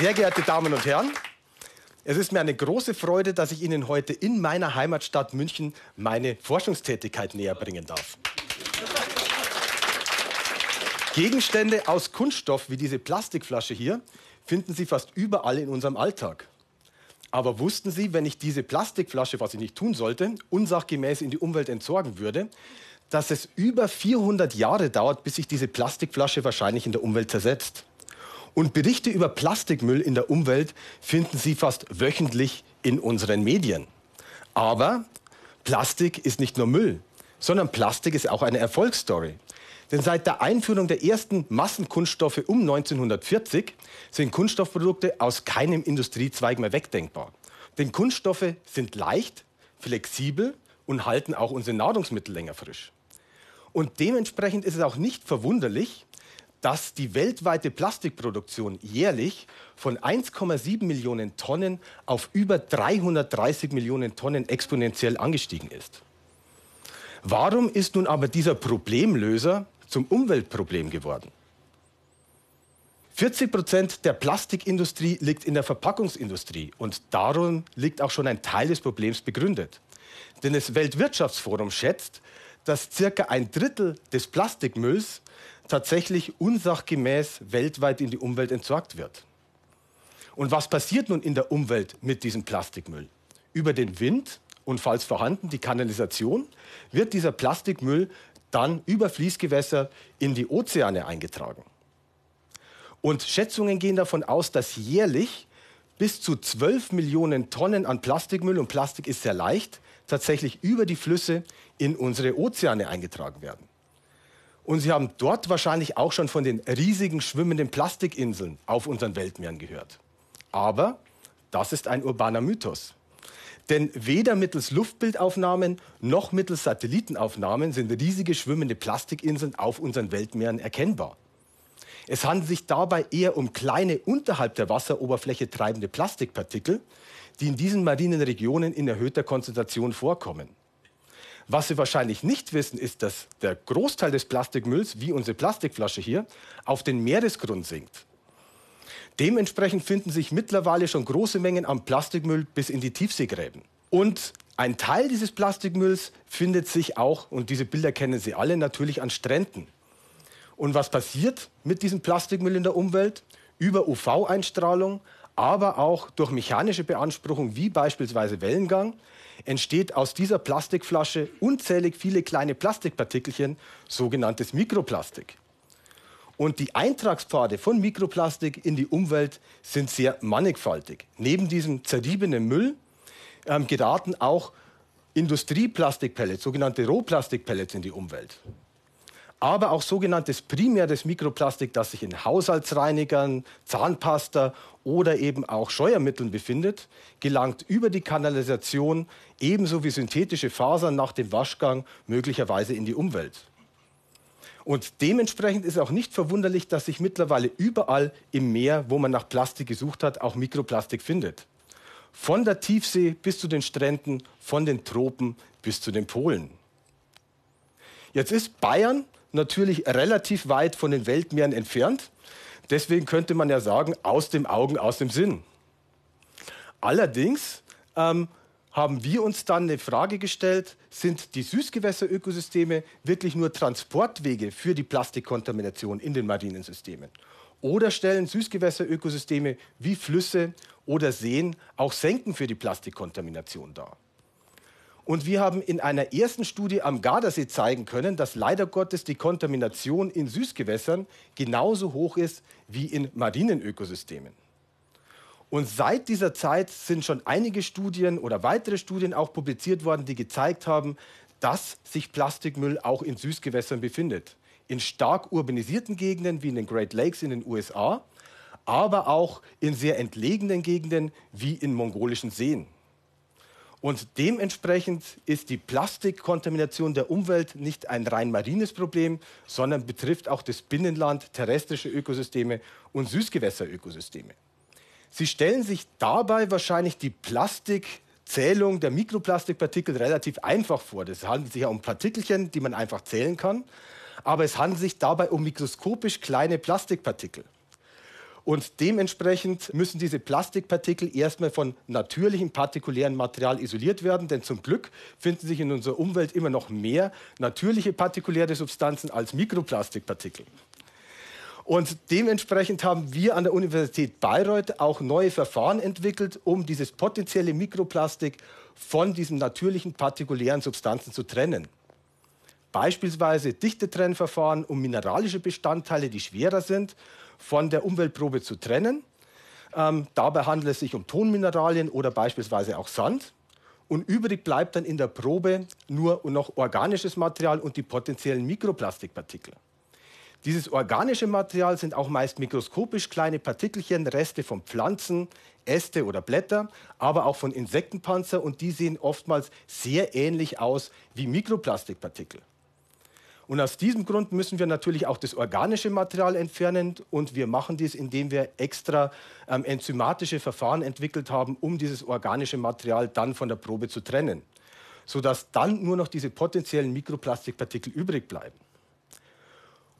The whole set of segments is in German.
Sehr geehrte Damen und Herren, es ist mir eine große Freude, dass ich Ihnen heute in meiner Heimatstadt München meine Forschungstätigkeit näher bringen darf. Gegenstände aus Kunststoff wie diese Plastikflasche hier finden Sie fast überall in unserem Alltag. Aber wussten Sie, wenn ich diese Plastikflasche, was ich nicht tun sollte, unsachgemäß in die Umwelt entsorgen würde, dass es über 400 Jahre dauert, bis sich diese Plastikflasche wahrscheinlich in der Umwelt zersetzt? Und Berichte über Plastikmüll in der Umwelt finden Sie fast wöchentlich in unseren Medien. Aber Plastik ist nicht nur Müll, sondern Plastik ist auch eine Erfolgsstory. Denn seit der Einführung der ersten Massenkunststoffe um 1940 sind Kunststoffprodukte aus keinem Industriezweig mehr wegdenkbar. Denn Kunststoffe sind leicht, flexibel und halten auch unsere Nahrungsmittel länger frisch. Und dementsprechend ist es auch nicht verwunderlich, dass die weltweite Plastikproduktion jährlich von 1,7 Millionen Tonnen auf über 330 Millionen Tonnen exponentiell angestiegen ist. Warum ist nun aber dieser Problemlöser zum Umweltproblem geworden? 40 Prozent der Plastikindustrie liegt in der Verpackungsindustrie und darum liegt auch schon ein Teil des Problems begründet. Denn das Weltwirtschaftsforum schätzt, dass circa ein Drittel des Plastikmülls tatsächlich unsachgemäß weltweit in die Umwelt entsorgt wird. Und was passiert nun in der Umwelt mit diesem Plastikmüll? Über den Wind und falls vorhanden die Kanalisation wird dieser Plastikmüll dann über Fließgewässer in die Ozeane eingetragen. Und Schätzungen gehen davon aus, dass jährlich bis zu 12 Millionen Tonnen an Plastikmüll, und Plastik ist sehr leicht, tatsächlich über die Flüsse in unsere Ozeane eingetragen werden. Und Sie haben dort wahrscheinlich auch schon von den riesigen schwimmenden Plastikinseln auf unseren Weltmeeren gehört. Aber das ist ein urbaner Mythos. Denn weder mittels Luftbildaufnahmen noch mittels Satellitenaufnahmen sind riesige schwimmende Plastikinseln auf unseren Weltmeeren erkennbar. Es handelt sich dabei eher um kleine unterhalb der Wasseroberfläche treibende Plastikpartikel, die in diesen marinen Regionen in erhöhter Konzentration vorkommen. Was Sie wahrscheinlich nicht wissen, ist, dass der Großteil des Plastikmülls, wie unsere Plastikflasche hier, auf den Meeresgrund sinkt. Dementsprechend finden sich mittlerweile schon große Mengen an Plastikmüll bis in die Tiefseegräben. Und ein Teil dieses Plastikmülls findet sich auch, und diese Bilder kennen Sie alle, natürlich an Stränden. Und was passiert mit diesem Plastikmüll in der Umwelt? Über UV-Einstrahlung, aber auch durch mechanische Beanspruchung wie beispielsweise Wellengang entsteht aus dieser Plastikflasche unzählig viele kleine Plastikpartikelchen, sogenanntes Mikroplastik. Und die Eintragspfade von Mikroplastik in die Umwelt sind sehr mannigfaltig. Neben diesem zerriebenen Müll ähm, geraten auch Industrieplastikpellets, sogenannte Rohplastikpellets in die Umwelt aber auch sogenanntes primäres Mikroplastik, das sich in Haushaltsreinigern, Zahnpasta oder eben auch Scheuermitteln befindet, gelangt über die Kanalisation ebenso wie synthetische Fasern nach dem Waschgang möglicherweise in die Umwelt. Und dementsprechend ist auch nicht verwunderlich, dass sich mittlerweile überall im Meer, wo man nach Plastik gesucht hat, auch Mikroplastik findet. Von der Tiefsee bis zu den Stränden, von den Tropen bis zu den Polen. Jetzt ist Bayern natürlich relativ weit von den Weltmeeren entfernt. Deswegen könnte man ja sagen, aus dem Augen, aus dem Sinn. Allerdings ähm, haben wir uns dann eine Frage gestellt, sind die Süßgewässerökosysteme wirklich nur Transportwege für die Plastikkontamination in den marinen Systemen? Oder stellen Süßgewässerökosysteme wie Flüsse oder Seen auch Senken für die Plastikkontamination dar? Und wir haben in einer ersten Studie am Gardasee zeigen können, dass leider Gottes die Kontamination in Süßgewässern genauso hoch ist wie in marinen Ökosystemen. Und seit dieser Zeit sind schon einige Studien oder weitere Studien auch publiziert worden, die gezeigt haben, dass sich Plastikmüll auch in Süßgewässern befindet. In stark urbanisierten Gegenden wie in den Great Lakes in den USA, aber auch in sehr entlegenen Gegenden wie in mongolischen Seen. Und dementsprechend ist die Plastikkontamination der Umwelt nicht ein rein marines Problem, sondern betrifft auch das Binnenland, terrestrische Ökosysteme und Süßgewässerökosysteme. Sie stellen sich dabei wahrscheinlich die Plastikzählung der Mikroplastikpartikel relativ einfach vor. Es handelt sich ja um Partikelchen, die man einfach zählen kann, aber es handelt sich dabei um mikroskopisch kleine Plastikpartikel. Und dementsprechend müssen diese Plastikpartikel erstmal von natürlichem partikulären Material isoliert werden, denn zum Glück finden sich in unserer Umwelt immer noch mehr natürliche partikuläre Substanzen als Mikroplastikpartikel. Und dementsprechend haben wir an der Universität Bayreuth auch neue Verfahren entwickelt, um dieses potenzielle Mikroplastik von diesen natürlichen partikulären Substanzen zu trennen. Beispielsweise Dichtetrennverfahren, um mineralische Bestandteile, die schwerer sind, von der Umweltprobe zu trennen. Ähm, dabei handelt es sich um Tonmineralien oder beispielsweise auch Sand. Und übrig bleibt dann in der Probe nur noch organisches Material und die potenziellen Mikroplastikpartikel. Dieses organische Material sind auch meist mikroskopisch kleine Partikelchen, Reste von Pflanzen, Äste oder Blätter, aber auch von Insektenpanzer und die sehen oftmals sehr ähnlich aus wie Mikroplastikpartikel. Und aus diesem Grund müssen wir natürlich auch das organische Material entfernen und wir machen dies, indem wir extra ähm, enzymatische Verfahren entwickelt haben, um dieses organische Material dann von der Probe zu trennen, sodass dann nur noch diese potenziellen Mikroplastikpartikel übrig bleiben.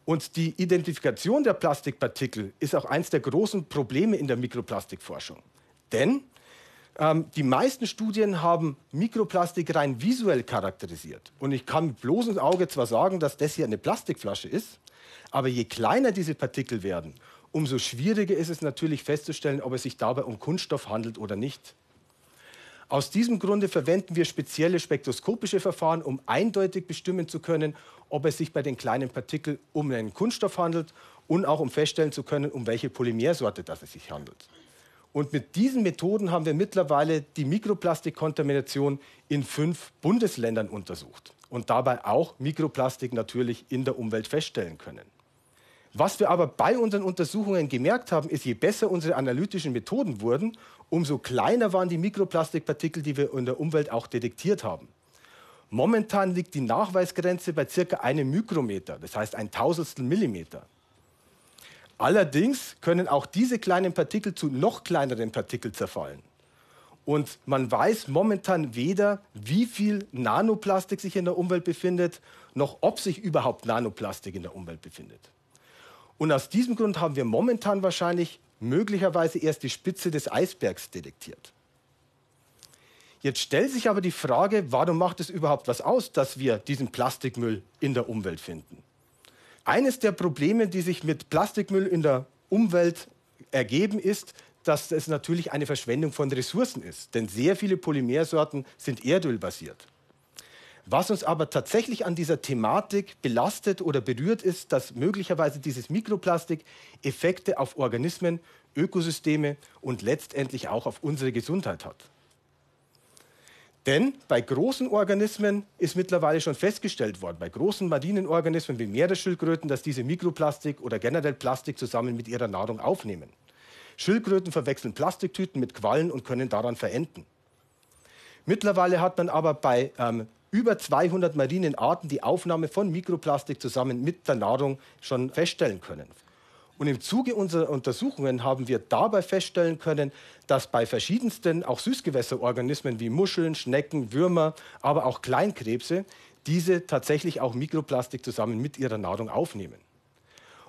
Und die Identifikation der Plastikpartikel ist auch eines der großen Probleme in der Mikroplastikforschung. Denn ähm, die meisten Studien haben Mikroplastik rein visuell charakterisiert. Und ich kann mit bloßem Auge zwar sagen, dass das hier eine Plastikflasche ist, aber je kleiner diese Partikel werden, umso schwieriger ist es natürlich festzustellen, ob es sich dabei um Kunststoff handelt oder nicht. Aus diesem Grunde verwenden wir spezielle spektroskopische Verfahren, um eindeutig bestimmen zu können, ob es sich bei den kleinen Partikeln um einen Kunststoff handelt und auch um feststellen zu können, um welche Polymersorte das es sich handelt. Und mit diesen Methoden haben wir mittlerweile die Mikroplastikkontamination in fünf Bundesländern untersucht und dabei auch Mikroplastik natürlich in der Umwelt feststellen können. Was wir aber bei unseren Untersuchungen gemerkt haben, ist, je besser unsere analytischen Methoden wurden, umso kleiner waren die Mikroplastikpartikel, die wir in der Umwelt auch detektiert haben. Momentan liegt die Nachweisgrenze bei circa einem Mikrometer, das heißt ein Tausendstel Millimeter. Allerdings können auch diese kleinen Partikel zu noch kleineren Partikeln zerfallen. Und man weiß momentan weder, wie viel Nanoplastik sich in der Umwelt befindet, noch ob sich überhaupt Nanoplastik in der Umwelt befindet. Und aus diesem Grund haben wir momentan wahrscheinlich möglicherweise erst die Spitze des Eisbergs detektiert. Jetzt stellt sich aber die Frage, warum macht es überhaupt was aus, dass wir diesen Plastikmüll in der Umwelt finden? Eines der Probleme, die sich mit Plastikmüll in der Umwelt ergeben, ist, dass es natürlich eine Verschwendung von Ressourcen ist. Denn sehr viele Polymersorten sind erdölbasiert. Was uns aber tatsächlich an dieser Thematik belastet oder berührt, ist, dass möglicherweise dieses Mikroplastik Effekte auf Organismen, Ökosysteme und letztendlich auch auf unsere Gesundheit hat. Denn bei großen Organismen ist mittlerweile schon festgestellt worden, bei großen marinen Organismen wie Meeresschildkröten, dass diese Mikroplastik oder generell Plastik zusammen mit ihrer Nahrung aufnehmen. Schildkröten verwechseln Plastiktüten mit Quallen und können daran verenden. Mittlerweile hat man aber bei ähm, über 200 marinen Arten die Aufnahme von Mikroplastik zusammen mit der Nahrung schon feststellen können. Und im Zuge unserer Untersuchungen haben wir dabei feststellen können, dass bei verschiedensten auch Süßgewässerorganismen wie Muscheln, Schnecken, Würmer, aber auch Kleinkrebse diese tatsächlich auch Mikroplastik zusammen mit ihrer Nahrung aufnehmen.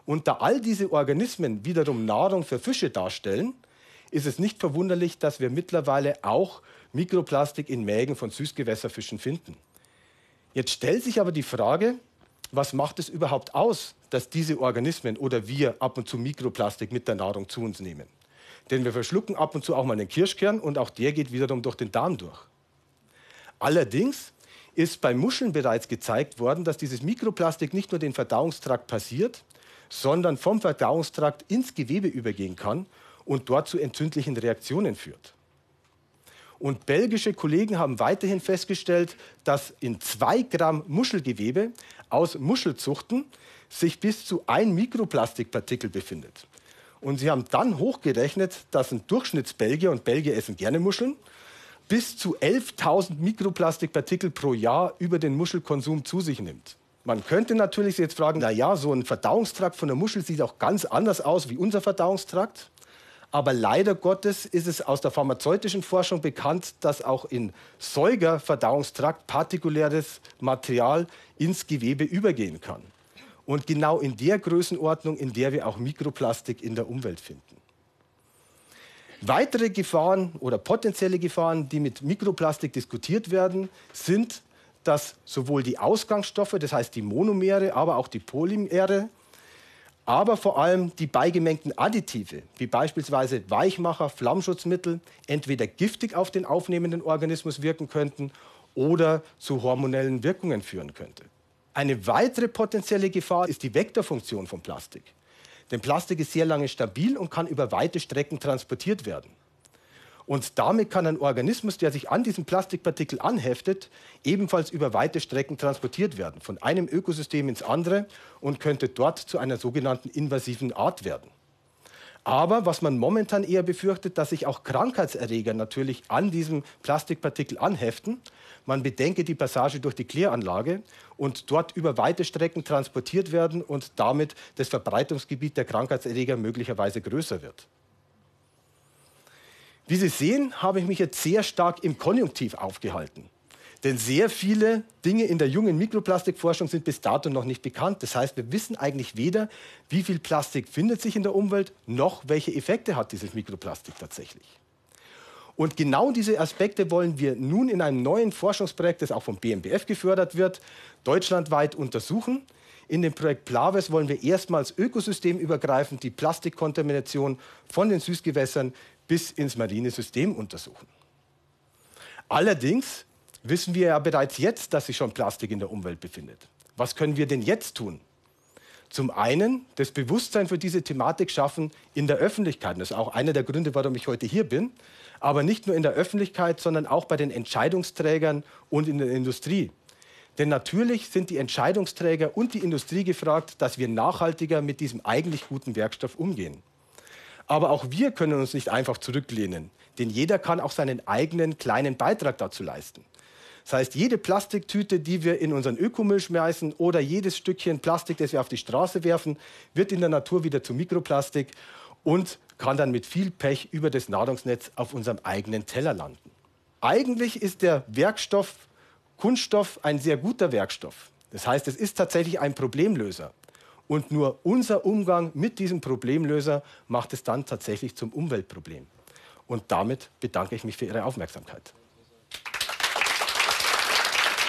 Und da all diese Organismen wiederum Nahrung für Fische darstellen, ist es nicht verwunderlich, dass wir mittlerweile auch Mikroplastik in Mägen von Süßgewässerfischen finden. Jetzt stellt sich aber die Frage, was macht es überhaupt aus, dass diese Organismen oder wir ab und zu Mikroplastik mit der Nahrung zu uns nehmen? Denn wir verschlucken ab und zu auch mal einen Kirschkern und auch der geht wiederum durch den Darm durch. Allerdings ist bei Muscheln bereits gezeigt worden, dass dieses Mikroplastik nicht nur den Verdauungstrakt passiert, sondern vom Verdauungstrakt ins Gewebe übergehen kann und dort zu entzündlichen Reaktionen führt. Und belgische Kollegen haben weiterhin festgestellt, dass in zwei Gramm Muschelgewebe aus Muschelzuchten sich bis zu ein Mikroplastikpartikel befindet. Und sie haben dann hochgerechnet, dass ein Durchschnittsbelgier, und Belgier essen gerne Muscheln, bis zu 11.000 Mikroplastikpartikel pro Jahr über den Muschelkonsum zu sich nimmt. Man könnte natürlich jetzt fragen, na ja, so ein Verdauungstrakt von der Muschel sieht auch ganz anders aus wie unser Verdauungstrakt. Aber leider Gottes ist es aus der pharmazeutischen Forschung bekannt, dass auch in Säugerverdauungstrakt partikuläres Material ins Gewebe übergehen kann. Und genau in der Größenordnung, in der wir auch Mikroplastik in der Umwelt finden. Weitere Gefahren oder potenzielle Gefahren, die mit Mikroplastik diskutiert werden, sind, dass sowohl die Ausgangsstoffe, das heißt die Monomere, aber auch die Polymere, aber vor allem die beigemengten Additive, wie beispielsweise Weichmacher, Flammschutzmittel, entweder giftig auf den aufnehmenden Organismus wirken könnten oder zu hormonellen Wirkungen führen könnte. Eine weitere potenzielle Gefahr ist die Vektorfunktion von Plastik. Denn Plastik ist sehr lange stabil und kann über weite Strecken transportiert werden. Und damit kann ein Organismus, der sich an diesen Plastikpartikel anheftet, ebenfalls über weite Strecken transportiert werden, von einem Ökosystem ins andere und könnte dort zu einer sogenannten invasiven Art werden. Aber was man momentan eher befürchtet, dass sich auch Krankheitserreger natürlich an diesem Plastikpartikel anheften. Man bedenke die Passage durch die Kläranlage und dort über weite Strecken transportiert werden und damit das Verbreitungsgebiet der Krankheitserreger möglicherweise größer wird. Wie Sie sehen, habe ich mich jetzt sehr stark im Konjunktiv aufgehalten. Denn sehr viele Dinge in der jungen Mikroplastikforschung sind bis dato noch nicht bekannt. Das heißt, wir wissen eigentlich weder, wie viel Plastik findet sich in der Umwelt, noch welche Effekte hat dieses Mikroplastik tatsächlich. Und genau diese Aspekte wollen wir nun in einem neuen Forschungsprojekt, das auch vom BMBF gefördert wird, deutschlandweit untersuchen. In dem Projekt Plaves wollen wir erstmals ökosystemübergreifend die Plastikkontamination von den Süßgewässern bis ins marine System untersuchen. Allerdings wissen wir ja bereits jetzt, dass sich schon Plastik in der Umwelt befindet. Was können wir denn jetzt tun? Zum einen das Bewusstsein für diese Thematik schaffen in der Öffentlichkeit. Das ist auch einer der Gründe, warum ich heute hier bin. Aber nicht nur in der Öffentlichkeit, sondern auch bei den Entscheidungsträgern und in der Industrie. Denn natürlich sind die Entscheidungsträger und die Industrie gefragt, dass wir nachhaltiger mit diesem eigentlich guten Werkstoff umgehen. Aber auch wir können uns nicht einfach zurücklehnen, denn jeder kann auch seinen eigenen kleinen Beitrag dazu leisten. Das heißt, jede Plastiktüte, die wir in unseren Ökomüll schmeißen oder jedes Stückchen Plastik, das wir auf die Straße werfen, wird in der Natur wieder zu Mikroplastik und kann dann mit viel Pech über das Nahrungsnetz auf unserem eigenen Teller landen. Eigentlich ist der Werkstoff Kunststoff ein sehr guter Werkstoff. Das heißt, es ist tatsächlich ein Problemlöser. Und nur unser Umgang mit diesem Problemlöser macht es dann tatsächlich zum Umweltproblem. Und damit bedanke ich mich für Ihre Aufmerksamkeit.